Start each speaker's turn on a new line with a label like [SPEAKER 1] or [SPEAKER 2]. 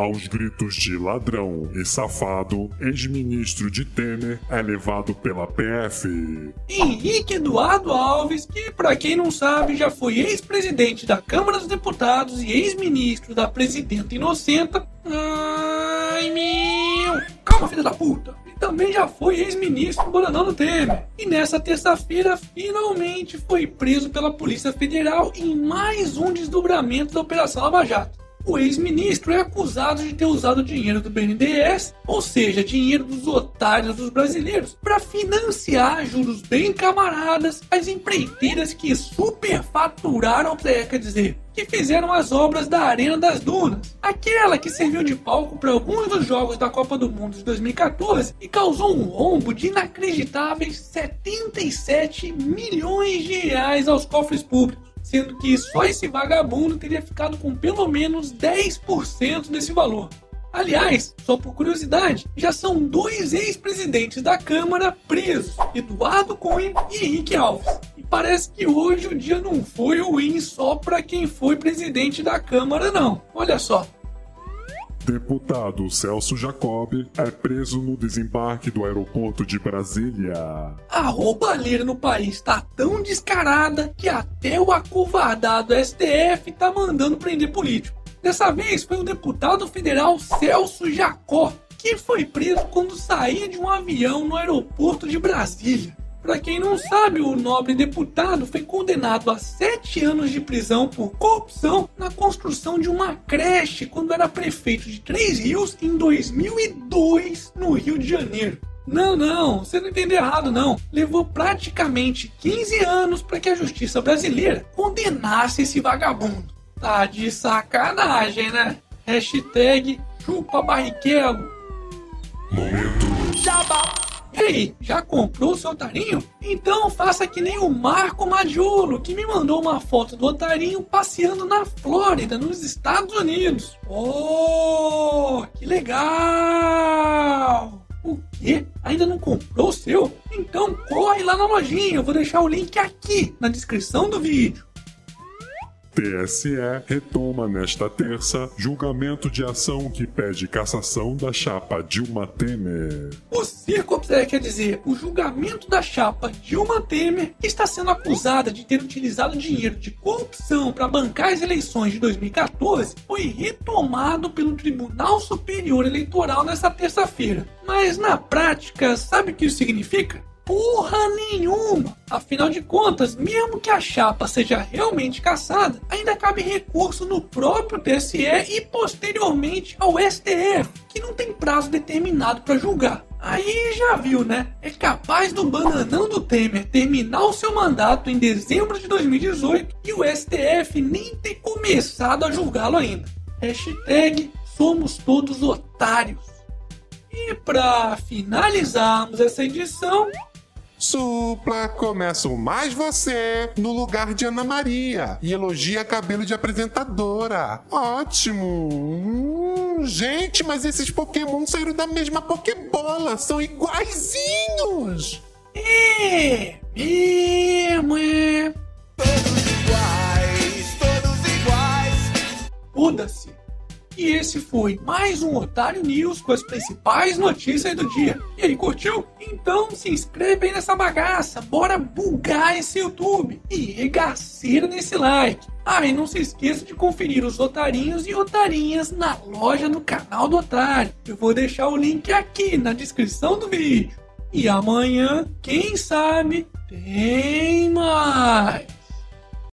[SPEAKER 1] Aos gritos de ladrão e safado, ex-ministro de Temer é levado pela PF.
[SPEAKER 2] Henrique Eduardo Alves, que para quem não sabe já foi ex-presidente da Câmara dos Deputados e ex-ministro da presidenta inocenta. Ai meu! Calma, filha da puta! Também já foi ex-ministro do Bonanão Temer. E nessa terça-feira, finalmente foi preso pela Polícia Federal em mais um desdobramento da Operação Lava Jato. O ex-ministro é acusado de ter usado dinheiro do BNDES, ou seja, dinheiro dos otários dos brasileiros, para financiar juros bem camaradas as empreiteiras que superfaturaram, é, quer dizer, que fizeram as obras da Arena das Dunas, aquela que serviu de palco para alguns dos jogos da Copa do Mundo de 2014 e causou um rombo de inacreditáveis 77 milhões de reais aos cofres públicos sendo que só esse vagabundo teria ficado com pelo menos 10% desse valor. Aliás, só por curiosidade, já são dois ex-presidentes da Câmara presos, Eduardo Cunha e Henrique Alves. E parece que hoje o dia não foi ruim só para quem foi presidente da Câmara, não. Olha só.
[SPEAKER 1] Deputado Celso Jacob é preso no desembarque do aeroporto de Brasília.
[SPEAKER 2] A roubalheira no país está tão descarada que até o acovardado STF tá mandando prender político. Dessa vez foi o deputado federal Celso Jacó, que foi preso quando saía de um avião no aeroporto de Brasília. Para quem não sabe, o nobre deputado foi condenado a sete anos de prisão por corrupção na construção de uma creche quando era prefeito de Três Rios em 2002, no Rio de Janeiro. Não, não, você não entendeu errado, não. Levou praticamente 15 anos para que a justiça brasileira condenasse esse vagabundo. Tá de sacanagem, né? Hashtag chupa barriquelo.
[SPEAKER 1] Momento.
[SPEAKER 2] Jabá. E aí, já comprou o seu otarinho? Então faça que nem o Marco Majolo, que me mandou uma foto do otarinho passeando na Flórida, nos Estados Unidos. Oh, que legal! O quê? Ainda não comprou o seu? Então corre lá na lojinha, eu vou deixar o link aqui na descrição do vídeo.
[SPEAKER 1] TSE retoma nesta terça julgamento de ação que pede cassação da chapa Dilma Temer.
[SPEAKER 2] O circo, quer dizer, o julgamento da chapa Dilma Temer, que está sendo acusada de ter utilizado dinheiro de corrupção para bancar as eleições de 2014, foi retomado pelo Tribunal Superior Eleitoral nesta terça-feira. Mas na prática, sabe o que isso significa? Porra nenhuma. Afinal de contas, mesmo que a chapa seja realmente caçada, ainda cabe recurso no próprio TSE e posteriormente ao STF, que não tem prazo determinado para julgar. Aí já viu, né? É capaz do bananão do Temer terminar o seu mandato em dezembro de 2018 e o STF nem ter começado a julgá-lo ainda. Hashtag somos todos otários. E para finalizarmos essa edição,
[SPEAKER 3] Supla, começo mais você no lugar de Ana Maria e elogia cabelo de apresentadora. Ótimo! Hum, gente, mas esses Pokémon saíram da mesma Pokébola, são iguaizinhos!
[SPEAKER 2] É, mesmo E esse foi mais um Otário News com as principais notícias do dia. E aí, curtiu? Então se inscreve aí nessa bagaça, bora bugar esse YouTube e regaceira nesse like. Ah, e não se esqueça de conferir os otarinhos e otarinhas na loja do canal do Otário. Eu vou deixar o link aqui na descrição do vídeo. E amanhã, quem sabe, tem mais.